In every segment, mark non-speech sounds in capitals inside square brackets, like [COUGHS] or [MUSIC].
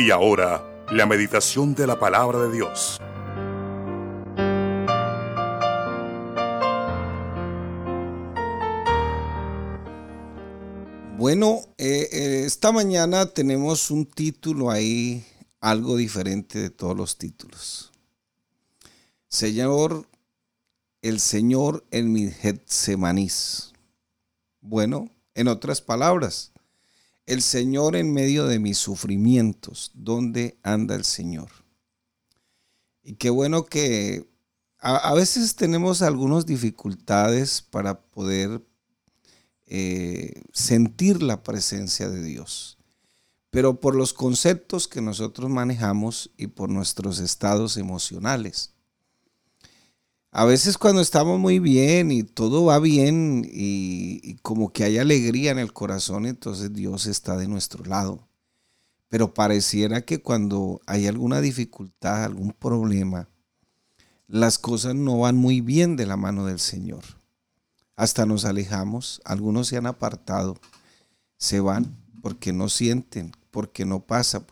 Y ahora, la meditación de la palabra de Dios. Bueno, eh, eh, esta mañana tenemos un título ahí, algo diferente de todos los títulos. Señor, el Señor en mi Getsemanís. Bueno, en otras palabras, el Señor en medio de mis sufrimientos. ¿Dónde anda el Señor? Y qué bueno que a, veces tenemos algunas dificultades para poder eh, sentir la presencia de Dios. Pero por los conceptos que nosotros manejamos y por nuestros estados emocionales. A veces cuando estamos muy bien y todo va bien y, como que hay alegría en el corazón, entonces Dios está de nuestro lado. Pero pareciera que cuando hay alguna dificultad, algún problema, las cosas no van muy bien de la mano del Señor hasta nos alejamos, algunos se han apartado, se van porque no sienten, porque no pasa.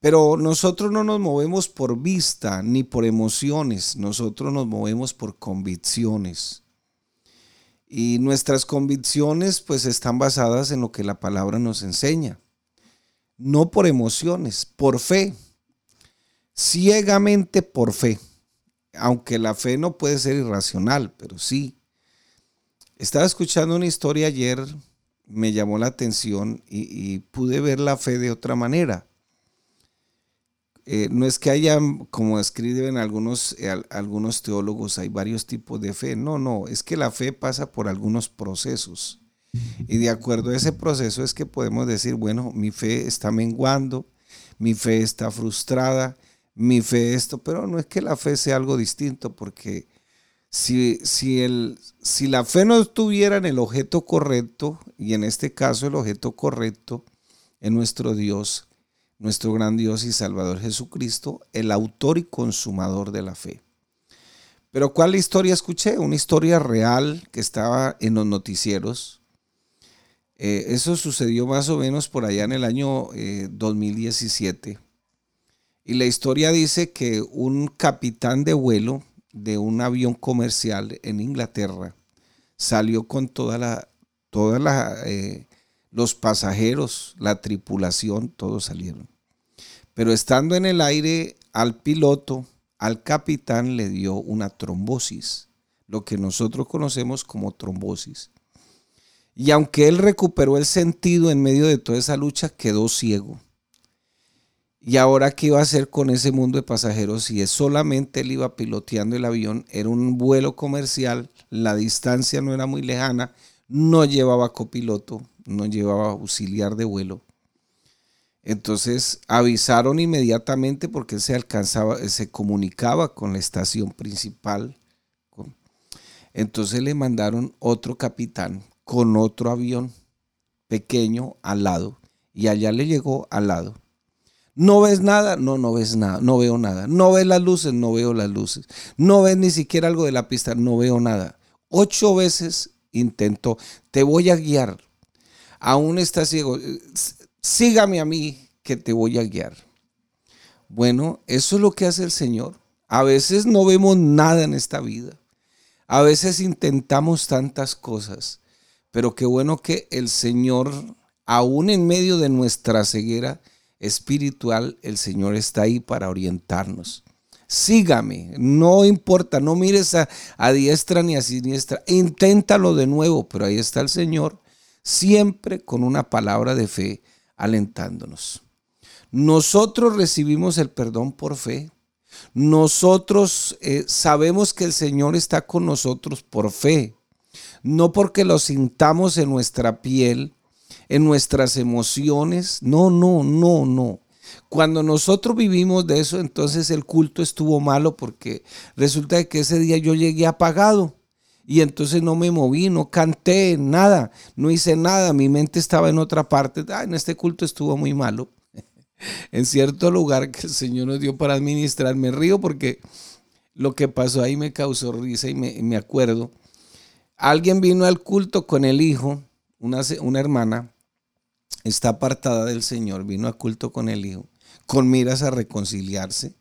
Pero nosotros no nos movemos por vista ni por emociones, nosotros nos movemos por convicciones. Y nuestras convicciones pues están basadas en lo que la palabra nos enseña. No por emociones, por fe. Ciegamente por fe. Aunque la fe no puede ser irracional, pero sí estaba escuchando una historia ayer, me llamó la atención y, pude ver la fe de otra manera. Eh, no es que haya, como escriben algunos, eh, algunos teólogos, hay varios tipos de fe. No, no, es que la fe pasa por algunos procesos. Y de acuerdo a ese proceso es que podemos decir, bueno, mi fe está menguando, mi fe está frustrada, mi fe esto, pero no es que la fe sea algo distinto, porque si, si, el, si la fe no estuviera en el objeto correcto, y en este caso el objeto correcto es nuestro Dios, nuestro gran Dios y Salvador Jesucristo, el autor y consumador de la fe. Pero ¿cuál historia escuché? Una historia real que estaba en los noticieros. Eh, eso sucedió más o menos por allá en el año 2017. Eh, y la historia dice que un capitán de vuelo de un avión comercial en Inglaterra salió con toda la, toda la, eh, los pasajeros, la tripulación, todos salieron. Pero estando en el aire, al piloto, al capitán le dio una trombosis, lo que nosotros conocemos como trombosis. Y aunque él recuperó el sentido en medio de toda esa lucha, quedó ciego. Y ahora, ¿qué iba a hacer con ese mundo de pasajeros si solamente él iba piloteando el avión? Era un vuelo comercial, la distancia no era muy lejana, no llevaba copiloto, no llevaba auxiliar de vuelo. Entonces avisaron inmediatamente porque se alcanzaba, se comunicaba con la estación principal. Entonces le mandaron otro capitán con otro avión pequeño al lado y allá le llegó al lado ¿No ves nada? No, no ves nada, no veo nada. ¿No ves las luces? No veo las luces. ¿No ves ni siquiera algo de la pista? No veo nada. Ocho veces intentó, te voy a guiar. Aún está ciego. Sígame a mí que te voy a guiar. Bueno, eso es lo que hace el Señor. A veces no vemos nada en esta vida. A veces intentamos tantas cosas. Pero qué bueno que el Señor, aún en medio de nuestra ceguera, espiritual, el Señor está ahí para orientarnos. Sígame, no importa, no mires a, diestra ni a siniestra, inténtalo de nuevo, pero ahí está el Señor, siempre con una palabra de fe alentándonos. Nosotros recibimos el perdón por fe. Nosotros eh, sabemos que el Señor está con nosotros por fe, no porque lo sintamos en nuestra piel, en nuestras emociones. No, no, no, no. Cuando nosotros vivimos de eso, entonces el culto estuvo malo porque resulta que ese día yo llegué apagado y entonces no me moví, no canté, nada, no hice nada, mi mente estaba en otra parte. Ah, en este culto estuvo muy malo. [LAUGHS] en cierto lugar que el Señor nos dio para administrar, me río porque lo que pasó ahí me causó risa y me, me acuerdo. Alguien vino al culto con el hijo, una, una hermana, está apartada del Señor, vino a culto con el Hijo, con miras a reconciliarse.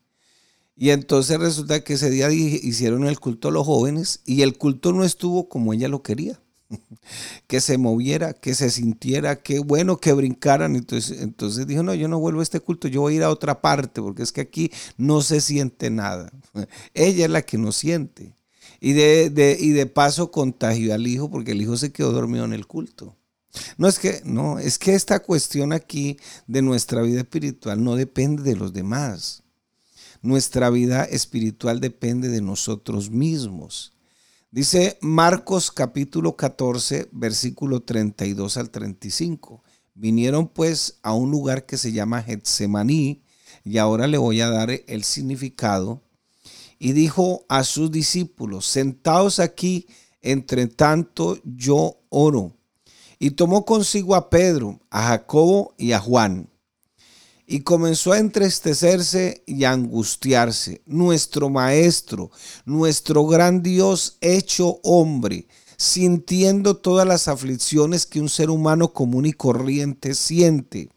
Y entonces resulta que ese día hicieron el culto a los jóvenes y el culto no estuvo como ella lo quería. [LAUGHS] que se moviera, que se sintiera, que bueno, que brincaran. Entonces, entonces dijo, no, yo no vuelvo a este culto, yo voy a ir a otra parte, porque es que aquí no se siente nada. [LAUGHS] Ella es la que no siente. Y de, y de paso contagió al hijo, porque el hijo se quedó dormido en el culto. No es que, no, es que esta cuestión aquí de nuestra vida espiritual no depende de los demás. Nuestra vida espiritual depende de nosotros mismos. Dice Marcos capítulo 14, versículo 32 al 35. Vinieron pues a un lugar que se llama Getsemaní, y ahora le voy a dar el significado. Y dijo a sus discípulos, sentaos aquí, entre tanto yo oro. Y tomó consigo a Pedro, a Jacobo y a Juan y comenzó a entristecerse y a angustiarse. Nuestro Maestro, nuestro gran Dios hecho hombre, sintiendo todas las aflicciones que un ser humano común y corriente siente.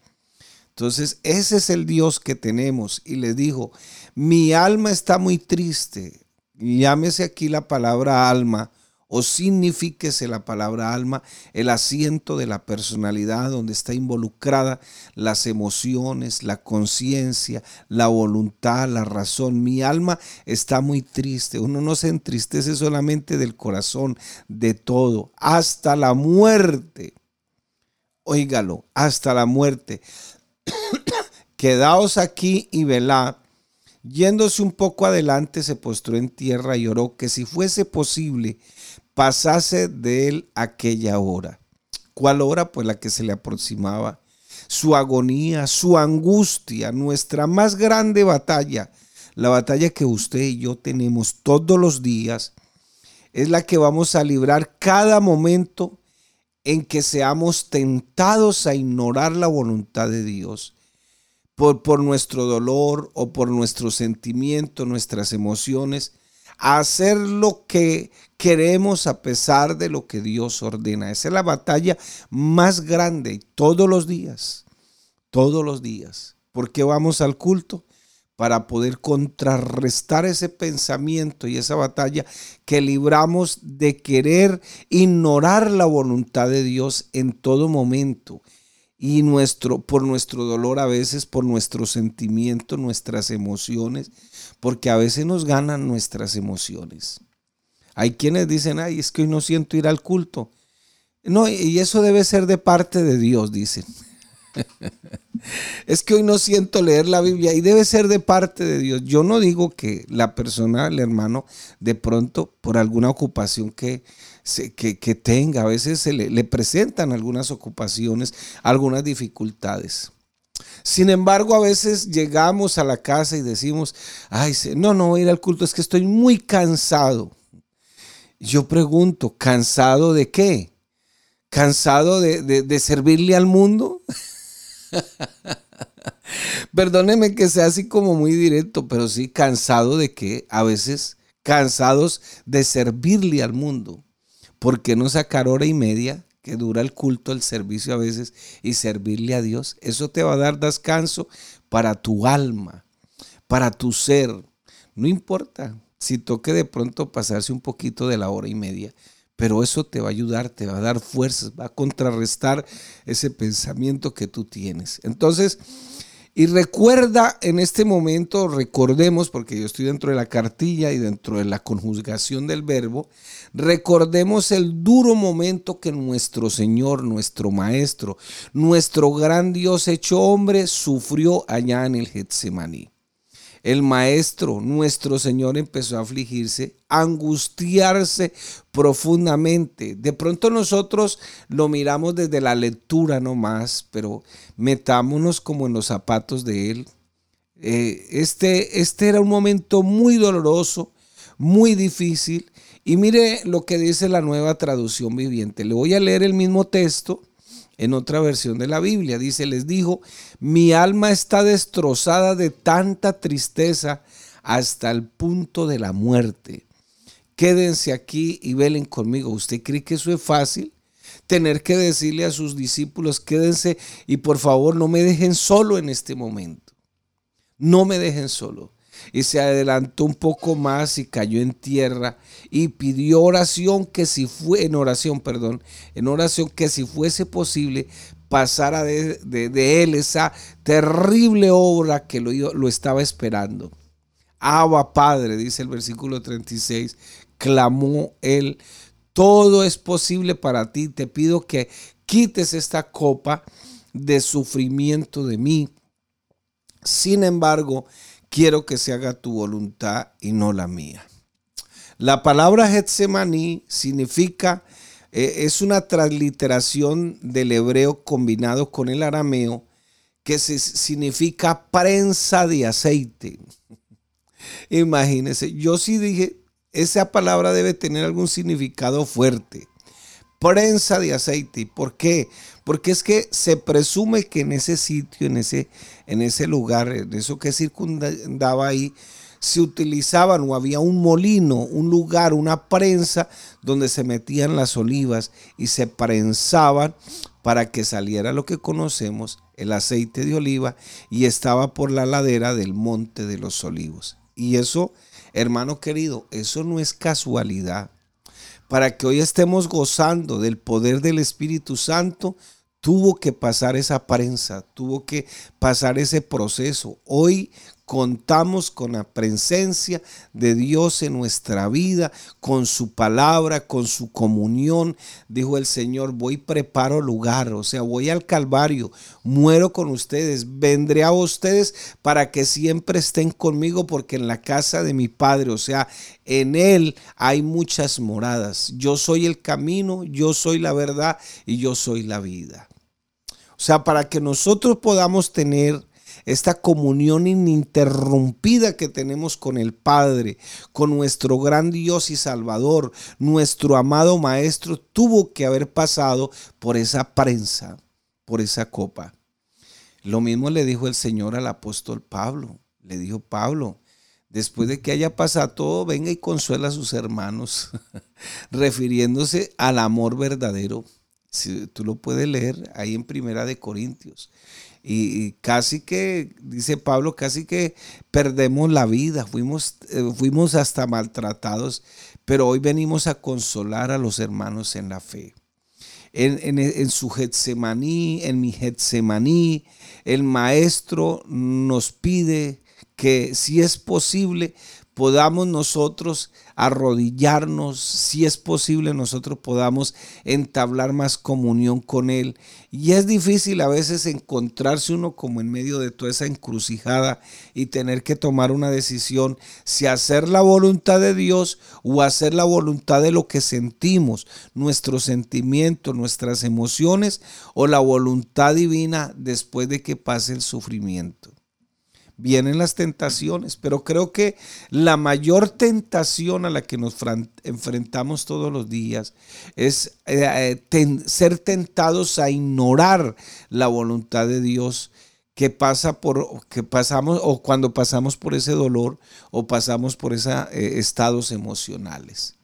Entonces, ese es el Dios que tenemos. Y le dijo, mi alma está muy triste. Llámese aquí la palabra alma o signifiquese la palabra alma el asiento de la personalidad donde está involucrada las emociones, la conciencia, la voluntad, la razón. Mi alma está muy triste. Uno no se entristece solamente del corazón, de todo, hasta la muerte. Óigalo, hasta la muerte. [COUGHS] Quedaos aquí y velad. Yéndose un poco adelante, se postró en tierra y oró que si fuese posible, pasase de él aquella hora. ¿Cuál hora? Pues la que se le aproximaba. Su agonía, su angustia, nuestra más grande batalla, la batalla que usted y yo tenemos todos los días, es la que vamos a librar cada momento en que seamos tentados a ignorar la voluntad de Dios. Por, nuestro dolor o por nuestro sentimiento, nuestras emociones, a hacer lo que queremos a pesar de lo que Dios ordena. Esa es la batalla más grande todos los días, todos los días. ¿Por qué vamos al culto? Para poder contrarrestar ese pensamiento y esa batalla que libramos de querer ignorar la voluntad de Dios en todo momento y nuestro, por nuestro dolor a veces, por nuestro sentimiento, nuestras emociones, porque a veces nos ganan nuestras emociones. Hay quienes dicen, ay, es que hoy no siento ir al culto. No, y eso debe ser de parte de Dios, dicen. [LAUGHS] es que hoy no siento leer la Biblia y debe ser de parte de Dios. Yo no digo que la persona, el hermano, de pronto, por alguna ocupación que que, tenga. A veces se le, presentan algunas ocupaciones, algunas dificultades. Sin embargo, a veces llegamos a la casa y decimos, ay, no, no voy a ir al culto, es que estoy muy cansado. Yo pregunto, ¿cansado de qué? ¿Cansado de, de servirle al mundo? [LAUGHS] Perdóneme que sea así como muy directo, pero sí cansado de qué? A veces cansados de servirle al mundo. ¿Por qué no sacar hora y media que dura el culto, el servicio a veces y servirle a Dios? Eso te va a dar descanso para tu alma, para tu ser. No importa si toque de pronto pasarse un poquito de la hora y media, pero eso te va a ayudar, te va a dar fuerzas, va a contrarrestar ese pensamiento que tú tienes. Entonces, y recuerda en este momento, recordemos, porque yo estoy dentro de la cartilla y dentro de la conjugación del verbo, recordemos el duro momento que nuestro Señor, nuestro Maestro, nuestro gran Dios hecho hombre, sufrió allá en el Getsemaní el maestro, nuestro Señor, empezó a afligirse, a angustiarse profundamente. De pronto nosotros lo miramos desde la lectura nomás, pero metámonos como en los zapatos de Él. Eh, este, este era un momento muy doloroso, muy difícil. Y mire lo que dice la nueva traducción viviente. Le voy a leer el mismo texto en otra versión de la Biblia. Dice, les dijo, mi alma está destrozada de tanta tristeza hasta el punto de la muerte. Quédense aquí y velen conmigo. ¿Usted cree que eso es fácil? tener que decirle a sus discípulos, quédense y por favor no me dejen solo en este momento. No me dejen solo. Y se adelantó un poco más y cayó en tierra y pidió oración que si fue en oración, perdón, en oración que si fuese posible pasara de, él esa terrible obra que lo, lo estaba esperando. Abba Padre, dice el versículo 36, clamó él, todo es posible para ti, te pido que quites esta copa de sufrimiento de mí. Sin embargo, quiero que se haga tu voluntad y no la mía. La palabra Getsemaní significa, eh, es una transliteración del hebreo combinado con el arameo, que significa prensa de aceite. [LAUGHS] Imagínense, yo sí dije, esa palabra debe tener algún significado fuerte. Prensa de aceite. ¿Por qué? Porque es que se presume que en ese sitio, en ese, en ese lugar, en eso que circundaba ahí, se utilizaban o había un molino, un lugar, una prensa donde se metían las olivas y se prensaban para que saliera lo que conocemos, el aceite de oliva, y estaba por la ladera del monte de los olivos. Y eso, hermano querido, eso no es casualidad. Para que hoy estemos gozando del poder del Espíritu Santo, tuvo que pasar esa prensa, tuvo que pasar ese proceso. Hoy contamos con la presencia de Dios en nuestra vida, con su palabra, con su comunión. Dijo el Señor, voy preparo lugar, o sea, voy al Calvario, muero con ustedes, vendré a ustedes para que siempre estén conmigo, porque en la casa de mi Padre, o sea, en Él hay muchas moradas. Yo soy el camino, yo soy la verdad y yo soy la vida. O sea, para que nosotros podamos tener esta comunión ininterrumpida que tenemos con el Padre, con nuestro gran Dios y Salvador, nuestro amado Maestro, tuvo que haber pasado por esa prensa, por esa copa. Lo mismo le dijo el Señor al apóstol Pablo. Le dijo Pablo, después de que haya pasado todo, venga y consuela a sus hermanos, [LAUGHS] refiriéndose al amor verdadero. Si tú lo puedes leer ahí en Primera de Corintios. Y, casi que, dice Pablo, casi que perdemos la vida, fuimos, eh, fuimos hasta maltratados, pero hoy venimos a consolar a los hermanos en la fe. En, en, su Getsemaní, en mi Getsemaní, el maestro nos pide que si es posible podamos nosotros arrodillarnos, si es posible nosotros podamos entablar más comunión con Él. Y es difícil a veces encontrarse uno como en medio de toda esa encrucijada y tener que tomar una decisión si hacer la voluntad de Dios o hacer la voluntad de lo que sentimos, nuestros sentimientos, nuestras emociones o la voluntad divina después de que pase el sufrimiento vienen las tentaciones, pero creo que la mayor tentación a la que nos enfrentamos todos los días es eh, eh, ser tentados a ignorar la voluntad de Dios que pasa por que pasamos o cuando pasamos por ese dolor o pasamos por esos eh, estados emocionales.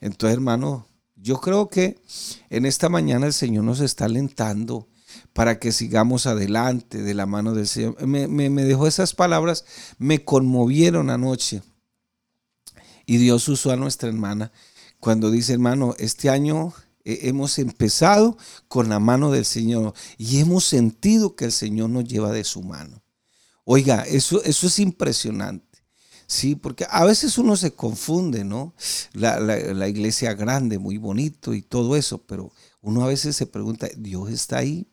Entonces, hermano, yo creo que en esta mañana el Señor nos está alentando para que sigamos adelante de la mano del Señor. Me, dejó esas palabras, me conmovieron anoche. Y Dios usó a nuestra hermana cuando dice, hermano, este año hemos empezado con la mano del Señor y hemos sentido que el Señor nos lleva de su mano. Oiga, eso, eso es impresionante. Sí, porque a veces uno se confunde, ¿no? La, la, iglesia grande, muy bonito y todo eso, pero uno a veces se pregunta, ¿Dios está ahí?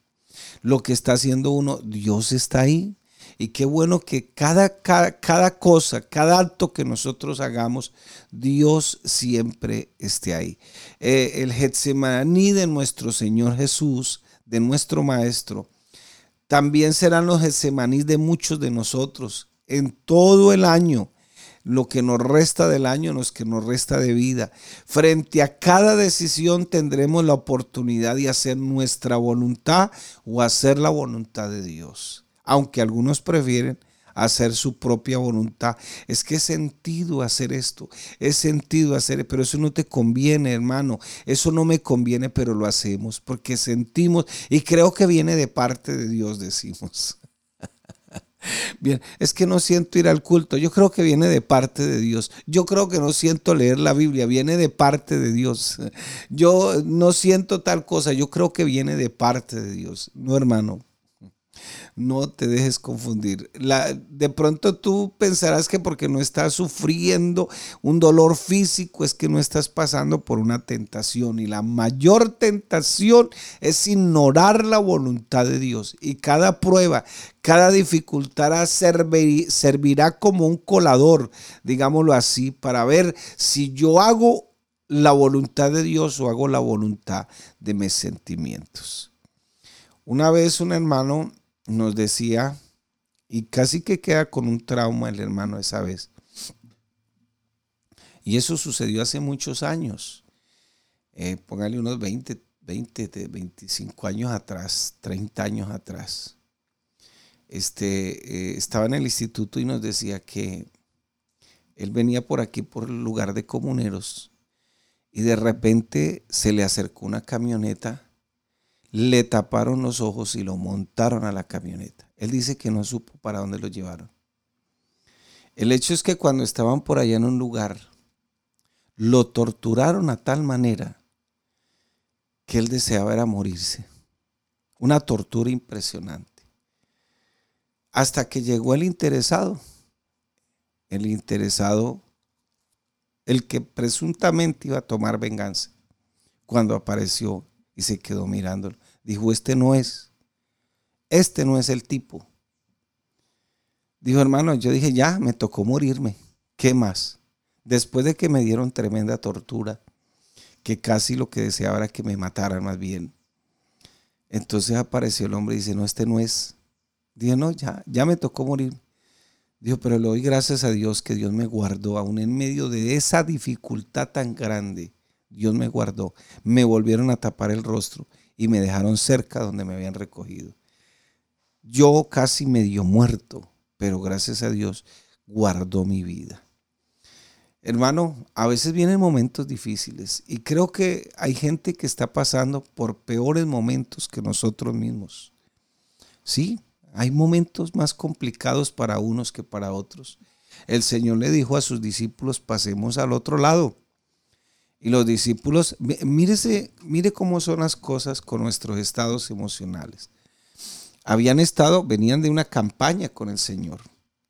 Lo que está haciendo uno, Dios está ahí. Y qué bueno que cada, cada, cosa, cada acto que nosotros hagamos, Dios siempre esté ahí. Eh, el Getsemaní de nuestro Señor Jesús, de nuestro Maestro, también serán los Getsemaní de muchos de nosotros en todo el año lo que nos resta del año, lo que nos resta de vida. Frente a cada decisión tendremos la oportunidad de hacer nuestra voluntad o hacer la voluntad de Dios. Aunque algunos prefieren hacer su propia voluntad. Es que es sentido hacer esto, es sentido hacer, pero eso no te conviene, hermano. Eso no me conviene, pero lo hacemos porque sentimos y creo que viene de parte de Dios, decimos. Bien, es que no siento ir al culto. Yo creo que viene de parte de Dios. Yo creo que no siento leer la Biblia. Viene de parte de Dios. Yo no siento tal cosa. Yo creo que viene de parte de Dios. No, hermano. No te dejes confundir. De pronto tú pensarás que porque no estás sufriendo un dolor físico es que no estás pasando por una tentación. Y la mayor tentación es ignorar la voluntad de Dios. Y cada prueba, cada dificultad servirá como un colador, digámoslo así, para ver si yo hago la voluntad de Dios o hago la voluntad de mis sentimientos. Una vez un hermano nos decía, y casi que queda con un trauma el hermano esa vez. Y eso sucedió hace muchos años. Eh, póngale unos 20, 20, 25 años atrás, 30 años atrás. Este, eh, estaba en el instituto y nos decía que él venía por aquí, por el lugar de comuneros, y de repente se le acercó una camioneta le taparon los ojos y lo montaron a la camioneta. Él dice que no supo para dónde lo llevaron. El hecho es que cuando estaban por allá en un lugar, lo torturaron a tal manera que él deseaba era morirse. Una tortura impresionante. Hasta que llegó el interesado. El interesado, el que presuntamente iba a tomar venganza, cuando apareció y se quedó mirándolo. Dijo, este no es, este no es el tipo. Dijo, hermano, yo dije, ya, me tocó morirme. ¿Qué más? Después de que me dieron tremenda tortura, que casi lo que deseaba era que me mataran más bien. Entonces apareció el hombre y dice, no, este no es. Dije, no, ya, ya me tocó morir. Dijo, pero le doy gracias a Dios que Dios me guardó aún en medio de esa dificultad tan grande. Dios me guardó. Me volvieron a tapar el rostro y me dejaron cerca donde me habían recogido. Yo casi medio muerto, pero gracias a Dios guardó mi vida. Hermano, a veces vienen momentos difíciles y creo que hay gente que está pasando por peores momentos que nosotros mismos. Sí, hay momentos más complicados para unos que para otros. El Señor le dijo a sus discípulos, pasemos al otro lado. Y los discípulos, mírese, mire cómo son las cosas con nuestros estados emocionales. Habían estado, venían de una campaña con el Señor,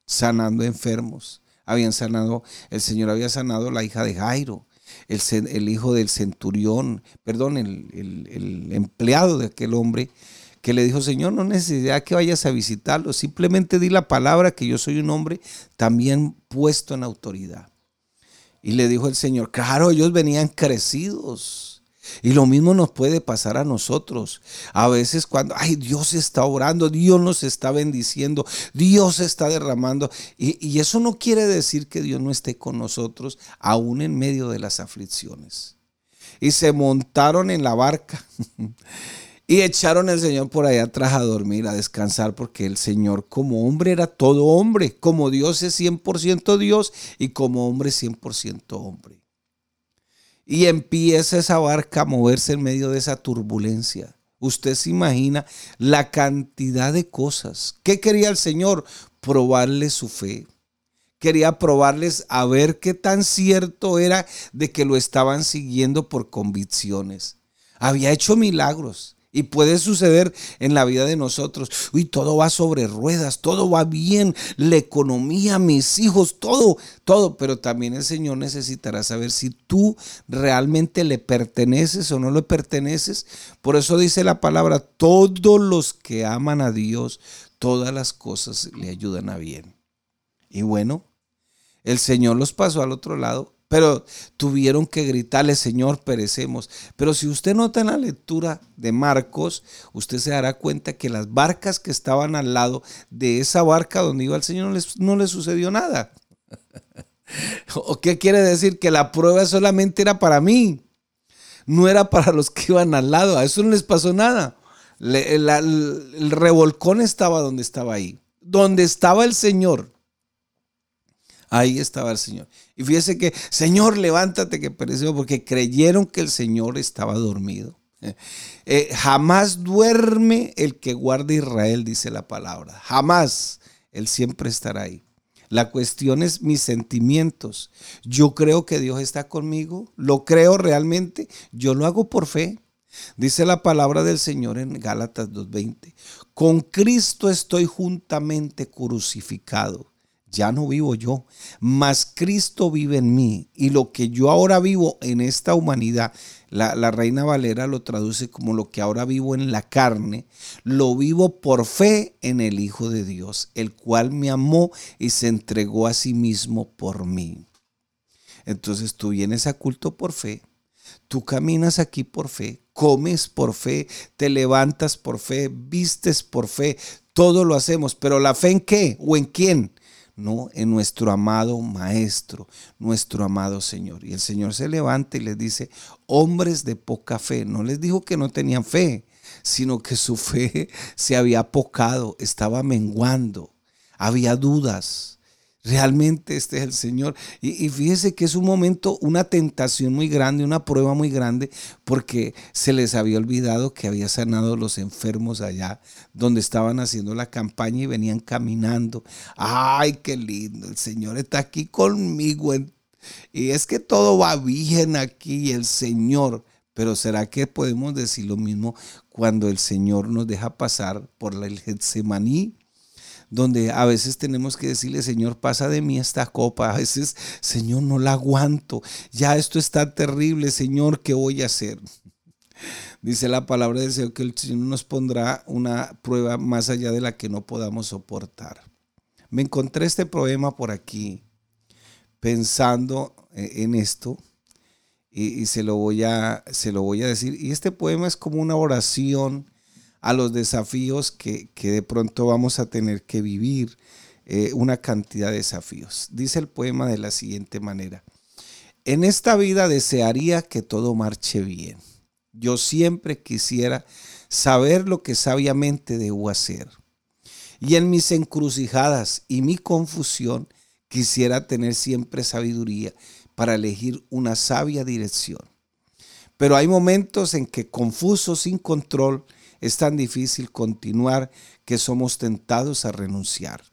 sanando enfermos. Habían sanado, el Señor había sanado la hija de Jairo, el, hijo del centurión, perdón, el, el, empleado de aquel hombre que le dijo, Señor, no necesita que vayas a visitarlo, simplemente di la palabra que yo soy un hombre también puesto en autoridad. Y le dijo el Señor, claro, ellos venían crecidos. Y lo mismo nos puede pasar a nosotros. A veces cuando, ay, Dios está orando, Dios nos está bendiciendo, Dios está derramando. Y, y eso no quiere decir que Dios no esté con nosotros, aún en medio de las aflicciones. Y se montaron en la barca. [LAUGHS] Y echaron al Señor por allá atrás a dormir, a descansar, porque el Señor como hombre era todo hombre, como Dios es 100% Dios y como hombre 100% hombre. Y empieza esa barca a moverse en medio de esa turbulencia. Usted se imagina la cantidad de cosas. ¿Qué quería el Señor? Probarle su fe. Quería probarles a ver qué tan cierto era de que lo estaban siguiendo por convicciones. Había hecho milagros y puede suceder en la vida de nosotros. Uy, todo va sobre ruedas, todo va bien, la economía, mis hijos, todo, todo. Pero también el Señor necesitará saber si tú realmente le perteneces o no le perteneces. Por eso dice la palabra, todos los que aman a Dios, todas las cosas le ayudan a bien. Y bueno, el Señor los pasó al otro lado pero tuvieron que gritarle, Señor, perecemos. Pero si usted nota en la lectura de Marcos, usted se dará cuenta que las barcas que estaban al lado de esa barca donde iba el Señor no les, no sucedió nada. [LAUGHS] ¿O qué quiere decir? Que la prueba solamente era para mí. No era para los que iban al lado. A eso no les pasó nada. el revolcón estaba donde estaba ahí. donde estaba el Señor, ahí estaba el Señor. Y fíjese que, Señor, levántate que pereció, porque creyeron que el Señor estaba dormido. Eh, jamás duerme el que guarda Israel, dice la palabra. Jamás. Él siempre estará ahí. La cuestión es mis sentimientos. Yo creo que Dios está conmigo. Lo creo realmente. Yo lo hago por fe. Dice la palabra del Señor en Gálatas 2.20. Con Cristo estoy juntamente crucificado ya no vivo yo, mas Cristo vive en mí. Y lo que yo ahora vivo en esta humanidad, la, Reina Valera lo traduce como lo que ahora vivo en la carne, lo vivo por fe en el Hijo de Dios, el cual me amó y se entregó a sí mismo por mí. Entonces tú vienes a culto por fe, tú caminas aquí por fe, comes por fe, te levantas por fe, vistes por fe, todo lo hacemos, pero la fe en qué o en quién? No en nuestro amado Maestro, nuestro amado Señor. Y el Señor se levanta y les dice, hombres de poca fe, no les dijo que no tenían fe, sino que su [LAUGHS] fe se había apocado, estaba menguando, había dudas, Realmente este es el Señor. Y, fíjese que es un momento, una tentación muy grande, una prueba muy grande, porque se les había olvidado que había sanado a los enfermos allá, donde estaban haciendo la campaña y venían caminando. Ay, qué lindo, el Señor está aquí conmigo. Y es que todo va bien aquí, el Señor. Pero ¿será que podemos decir lo mismo cuando el Señor nos deja pasar por el Getsemaní? Donde a veces tenemos que decirle, Señor, pasa de mí esta copa. A veces, Señor, no la aguanto. Ya esto está terrible, Señor, ¿qué voy a hacer? [LAUGHS] Dice la palabra del Señor que el Señor nos pondrá una prueba más allá de la que no podamos soportar. Me encontré este poema por aquí, pensando eh, en esto, y, se, lo voy a, se lo voy a decir. Y este poema es como una oración a los desafíos que, de pronto vamos a tener que vivir, eh, una cantidad de desafíos. Dice el poema de la siguiente manera. En esta vida desearía que todo marche bien. Yo siempre quisiera saber lo que sabiamente debo hacer. Y en mis encrucijadas y mi confusión quisiera tener siempre sabiduría para elegir una sabia dirección. Pero hay momentos en que confuso sin control, es tan difícil continuar que somos tentados a renunciar.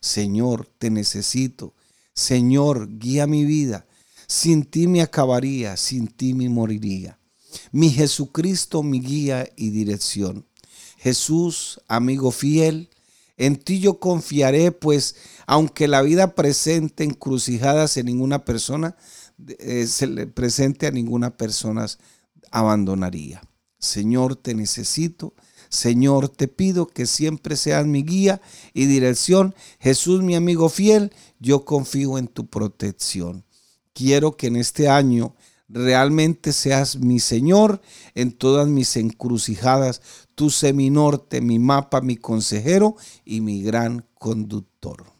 Señor, te necesito. Señor, guía mi vida. Sin ti me acabaría, sin ti me moriría. Mi Jesucristo, mi guía y dirección. Jesús, amigo fiel, en ti yo confiaré, pues aunque la vida presente encrucijadas en ninguna persona, eh, se le presente a ninguna persona abandonaría. Señor, te necesito. Señor, te pido que siempre seas mi guía y dirección. Jesús, mi amigo fiel, yo confío en tu protección. Quiero que en este año realmente seas mi Señor en todas mis encrucijadas, tu seminorte, mi mapa, mi consejero y mi gran conductor.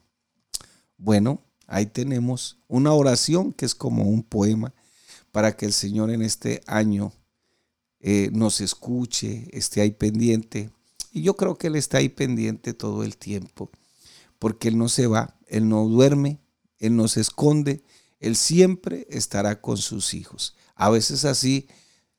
Bueno, ahí tenemos una oración que es como un poema para que el Señor en este año eh, nos escuche, esté ahí pendiente. Y yo creo que Él está ahí pendiente todo el tiempo, porque Él no se va, Él no duerme, Él no se esconde, Él siempre estará con sus hijos. A veces así,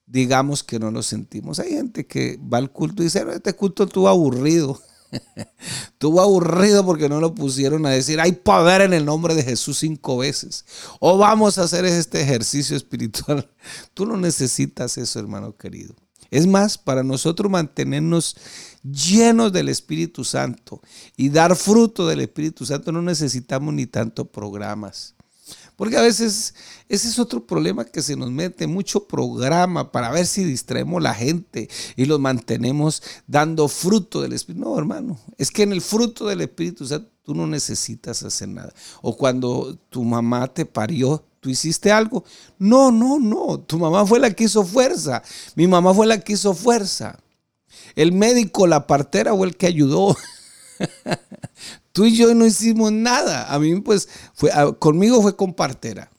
digamos que no lo sentimos. Hay gente que va al culto y dice, este culto estuvo aburrido. [LAUGHS] Estuvo aburrido porque no lo pusieron a decir, hay poder en el nombre de Jesús cinco veces. O vamos a hacer este ejercicio espiritual. [LAUGHS] Tú no necesitas eso, hermano querido. Es más, para nosotros mantenernos llenos del Espíritu Santo y dar fruto del Espíritu Santo no necesitamos ni tanto programas. Porque a veces ese es otro problema que se nos mete, mucho programa para ver si distraemos la gente y los mantenemos dando fruto del Espíritu. No, hermano, es que en el fruto del Espíritu o tú no necesitas hacer nada. O cuando tu mamá te parió, ¿Tú hiciste algo? No, no, no. Tu mamá fue la que hizo fuerza. Mi mamá fue la que hizo fuerza. El médico, la partera fue el que ayudó. [LAUGHS] Tú y yo no hicimos nada. A mí, pues, fue, conmigo fue con partera.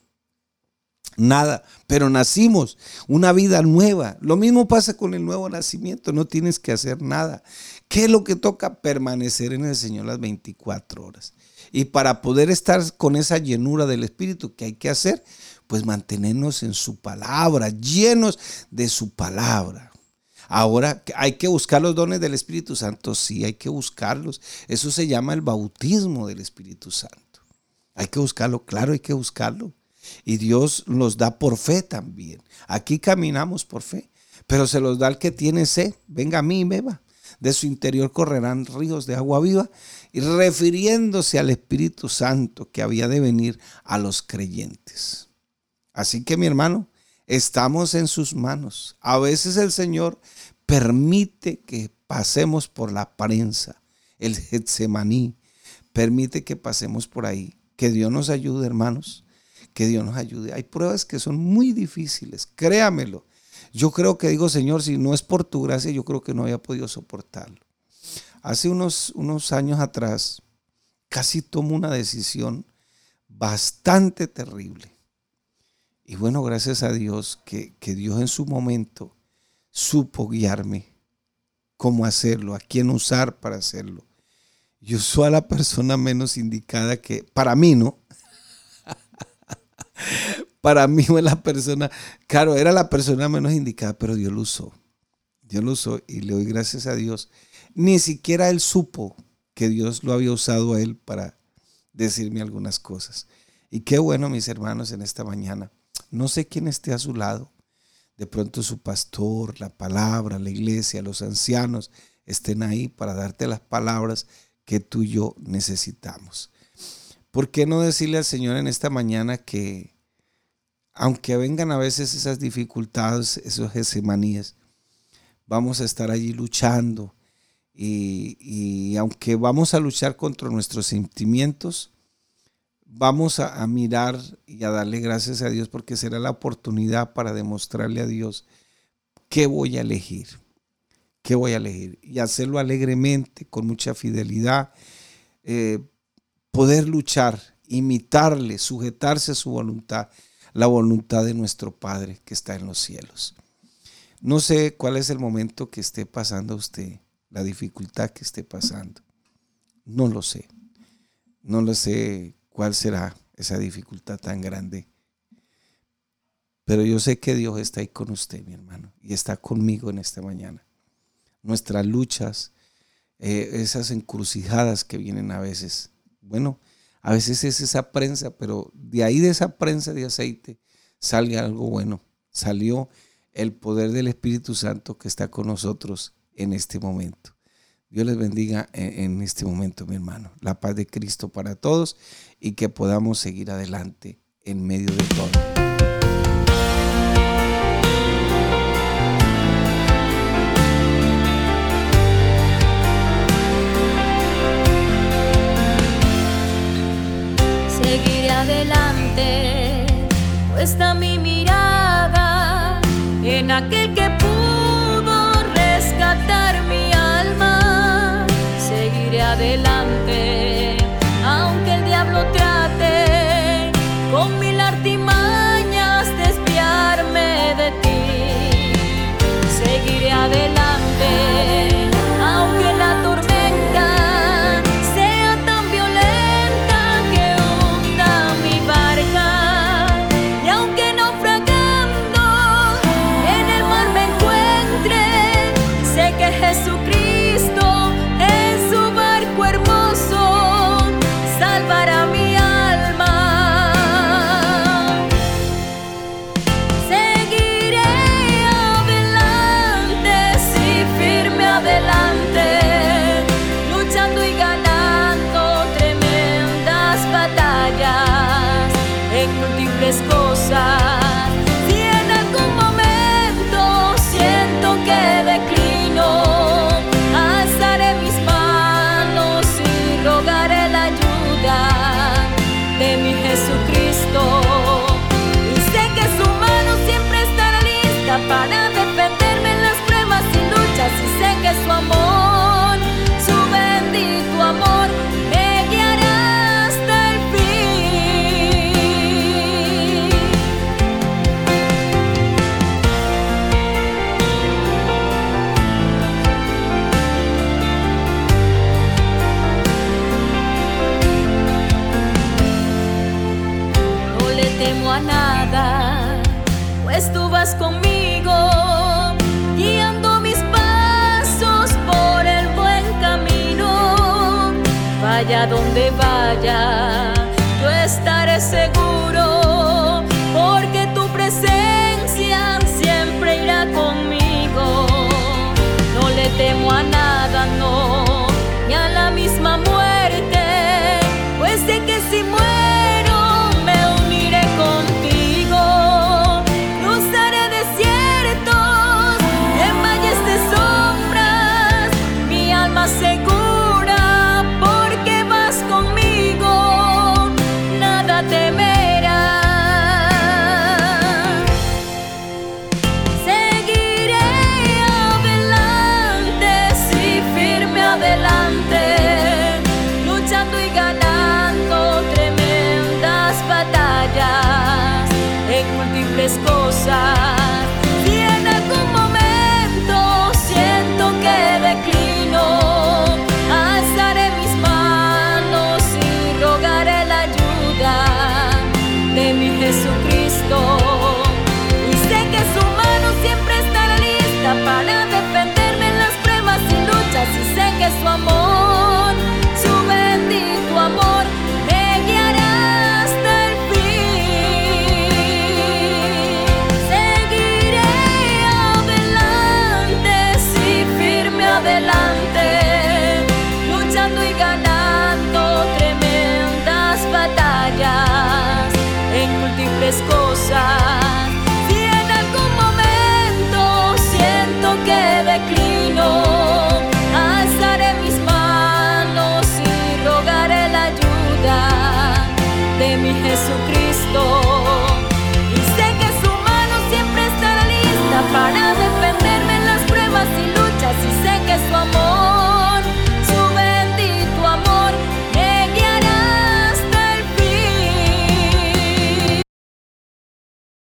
Nada, pero nacimos una vida nueva. Lo mismo pasa con el nuevo nacimiento, no tienes que hacer nada. ¿Qué es lo que toca? Permanecer en el Señor las 24 horas. Y para poder estar con esa llenura del Espíritu, ¿qué hay que hacer? Pues mantenernos en su palabra, llenos de su palabra. Ahora, ¿hay que buscar los dones del Espíritu Santo? Sí, hay que buscarlos. Eso se llama el bautismo del Espíritu Santo. Hay que buscarlo, claro, hay que buscarlo. Y Dios los da por fe también. Aquí caminamos por fe, pero se los da al que tiene sed. Venga a mí y beba. De su interior correrán ríos de agua viva. Y refiriéndose al Espíritu Santo que había de venir a los creyentes. Así que mi hermano, estamos en sus manos. A veces el Señor permite que pasemos por la prensa, el Getsemaní. Permite que pasemos por ahí. Que Dios nos ayude, hermanos que Dios nos ayude. Hay pruebas que son muy difíciles, créamelo. Yo creo que digo, Señor, si no es por tu gracia, yo creo que no había podido soportarlo. Hace unos, unos años atrás, casi tomo una decisión bastante terrible. Y bueno, gracias a Dios que, que Dios en su momento supo guiarme cómo hacerlo, a quién usar para hacerlo. Yo soy a la persona menos indicada que, para mí, ¿no? [LAUGHS] para mí fue la persona, claro, era la persona menos indicada, pero Dios lo usó. Dios lo usó y le doy gracias a Dios. Ni siquiera él supo que Dios lo había usado a él para decirme algunas cosas. Y qué bueno, mis hermanos, en esta mañana. No sé quién esté a su lado. De pronto su pastor, la palabra, la iglesia, los ancianos estén ahí para darte las palabras que tú y yo necesitamos. ¿Por qué no decirle al Señor en esta mañana que aunque vengan a veces esas dificultades, esos gesemanías, vamos a estar allí luchando. Y, aunque vamos a luchar contra nuestros sentimientos, vamos a, mirar y a darle gracias a Dios porque será la oportunidad para demostrarle a Dios qué voy a elegir, qué voy a elegir y hacerlo alegremente, con mucha fidelidad, eh, poder luchar, imitarle, sujetarse a su voluntad la voluntad de nuestro Padre que está en los cielos. No sé cuál es el momento que esté pasando usted, la dificultad que esté pasando. No lo sé. No lo sé cuál será esa dificultad tan grande. Pero yo sé que Dios está ahí con usted, mi hermano, y está conmigo en esta mañana. Nuestras luchas, eh, esas encrucijadas que vienen a veces. Bueno, a veces es esa prensa, pero de ahí de esa prensa de aceite sale algo bueno. Salió el poder del Espíritu Santo que está con nosotros en este momento. Dios les bendiga en este momento, mi hermano. La paz de Cristo para todos y que podamos seguir adelante en medio de todo. adelante, puesta mi mirada en aquel que closer. Nada, pues tú vas conmigo, guiando mis pasos por el buen camino. Vaya donde seguro